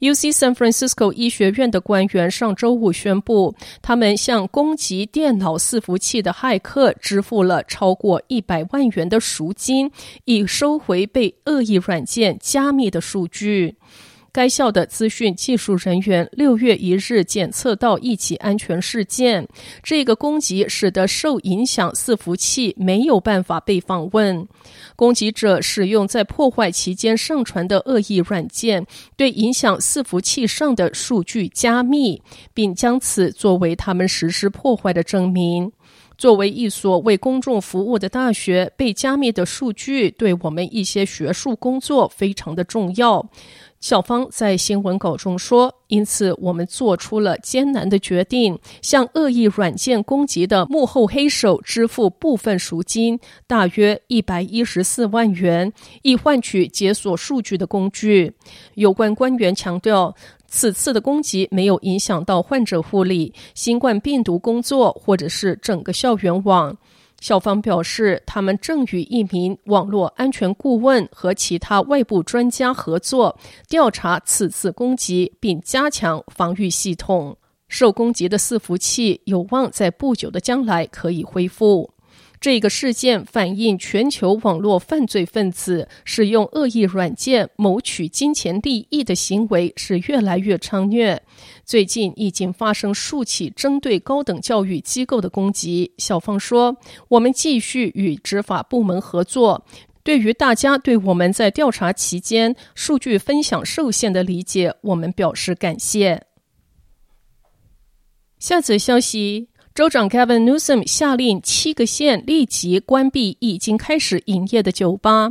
UC San Francisco 医学院的官员上周五宣布，他们向攻击电脑伺服器的骇客支付了超过一百万元的赎金，以收回被恶意软件加密的数据。该校的资讯技术人员六月一日检测到一起安全事件，这个攻击使得受影响伺服器没有办法被访问。攻击者使用在破坏期间上传的恶意软件，对影响伺服器上的数据加密，并将此作为他们实施破坏的证明。作为一所为公众服务的大学，被加密的数据对我们一些学术工作非常的重要。校方在新闻稿中说：“因此，我们做出了艰难的决定，向恶意软件攻击的幕后黑手支付部分赎金，大约一百一十四万元，以换取解锁数据的工具。”有关官员强调，此次的攻击没有影响到患者护理、新冠病毒工作，或者是整个校园网。校方表示，他们正与一名网络安全顾问和其他外部专家合作，调查此次攻击，并加强防御系统。受攻击的伺服器有望在不久的将来可以恢复。这个事件反映全球网络犯罪分子使用恶意软件谋取金钱利益的行为是越来越猖獗。最近已经发生数起针对高等教育机构的攻击。小方说：“我们继续与执法部门合作。对于大家对我们在调查期间数据分享受限的理解，我们表示感谢。”下则消息。州长 Gavin Newsom 下令七个县立即关闭已经开始营业的酒吧。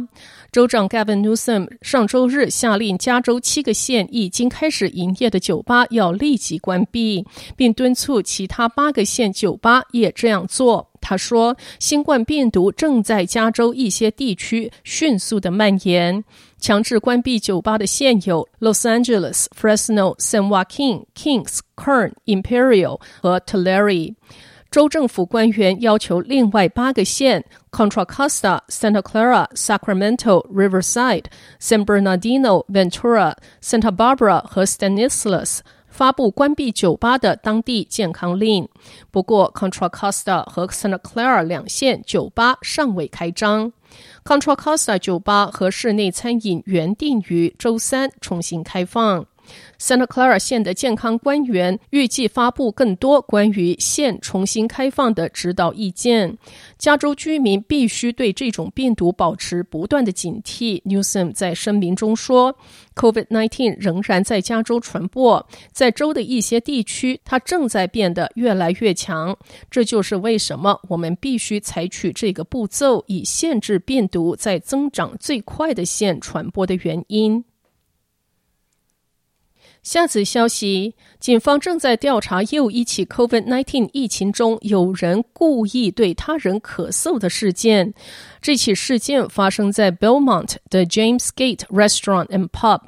州长 Gavin Newsom 上周日下令加州七个县已经开始营业的酒吧要立即关闭，并敦促其他八个县酒吧也这样做。他说，新冠病毒正在加州一些地区迅速的蔓延。强制关闭酒吧的县有 Los Angeles、Fresno、San Joaquin、Kings、Kern、Imperial 和 Tulare。州政府官员要求另外八个县 Contra Costa、Santa Clara、Sacramento、Riverside、San Bernardino、Ventura、Santa Barbara 和 Stanislaus 发布关闭酒吧的当地健康令。不过，Contra Costa 和 Santa Clara 两县酒吧尚未开张。Contra Costa 酒吧和室内餐饮原定于周三重新开放。Santa Clara 县的健康官员预计发布更多关于县重新开放的指导意见。加州居民必须对这种病毒保持不断的警惕。Newsom 在声明中说：“COVID-19 仍然在加州传播，在州的一些地区，它正在变得越来越强。这就是为什么我们必须采取这个步骤，以限制病毒在增长最快的县传播的原因。”下次消息，警方正在调查又一起 COVID-19 疫情中有人故意对他人咳嗽的事件。这起事件发生在 Belmont 的 James Gate Restaurant and Pub。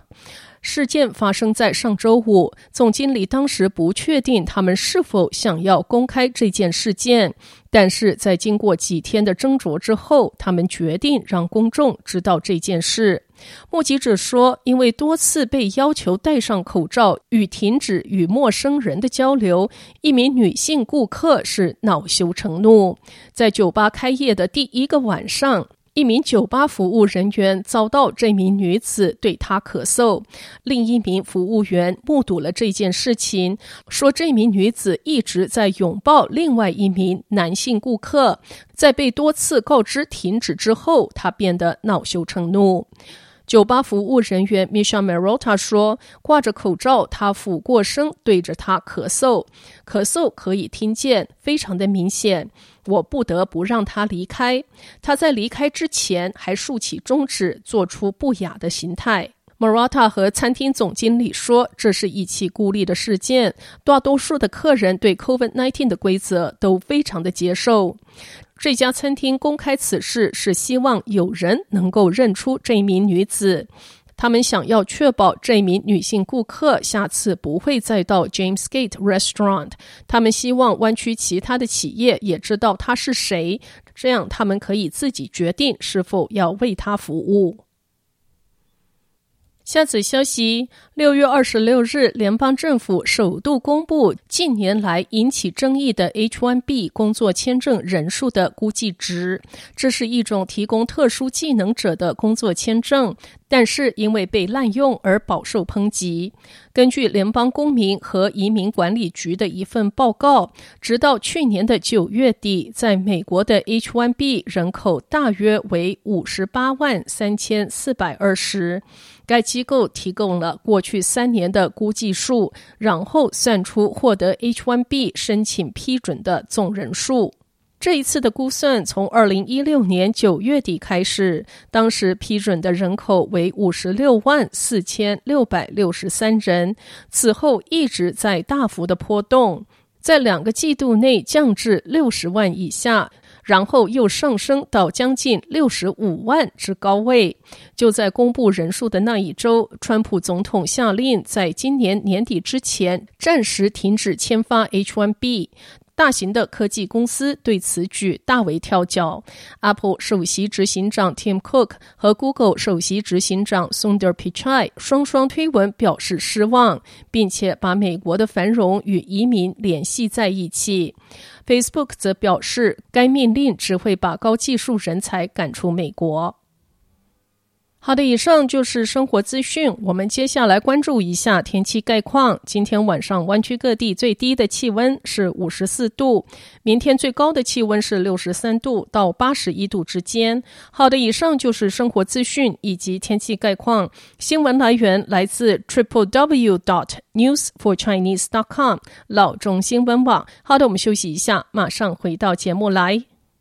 事件发生在上周五，总经理当时不确定他们是否想要公开这件事件。但是在经过几天的斟酌之后，他们决定让公众知道这件事。目击者说，因为多次被要求戴上口罩与停止与陌生人的交流，一名女性顾客是恼羞成怒。在酒吧开业的第一个晚上，一名酒吧服务人员遭到这名女子对他咳嗽，另一名服务员目睹了这件事情，说这名女子一直在拥抱另外一名男性顾客，在被多次告知停止之后，他变得恼羞成怒。酒吧服务人员 Misha Marota 说：“挂着口罩，他俯过身对着他咳嗽，咳嗽可以听见，非常的明显。我不得不让他离开。他在离开之前还竖起中指，做出不雅的形态。” Marotta 和餐厅总经理说：“这是一起孤立的事件，大多数的客人对 COVID-19 的规则都非常的接受。这家餐厅公开此事是希望有人能够认出这名女子，他们想要确保这名女性顾客下次不会再到 James Gate Restaurant。他们希望弯曲其他的企业也知道她是谁，这样他们可以自己决定是否要为她服务。”下次消息：六月二十六日，联邦政府首度公布近年来引起争议的 H-1B 工作签证人数的估计值。这是一种提供特殊技能者的工作签证，但是因为被滥用而饱受抨击。根据联邦公民和移民管理局的一份报告，直到去年的九月底，在美国的 H-1B 人口大约为五十八万三千四百二十。该机构提供了过去三年的估计数，然后算出获得 H-1B 申请批准的总人数。这一次的估算从二零一六年九月底开始，当时批准的人口为五十六万四千六百六十三人，此后一直在大幅的波动，在两个季度内降至六十万以下。然后又上升到将近六十五万之高位。就在公布人数的那一周，川普总统下令在今年年底之前暂时停止签发 H-1B。大型的科技公司对此举大为跳脚。Apple 首席执行长 Tim Cook 和 Google 首席执行长 Sundar Pichai 双双推文表示失望，并且把美国的繁荣与移民联系在一起。Facebook 则表示，该命令只会把高技术人才赶出美国。好的，以上就是生活资讯。我们接下来关注一下天气概况。今天晚上湾区各地最低的气温是五十四度，明天最高的气温是六十三度到八十一度之间。好的，以上就是生活资讯以及天气概况。新闻来源来自 triple w dot news for chinese dot com 老中新闻网。好的，我们休息一下，马上回到节目来。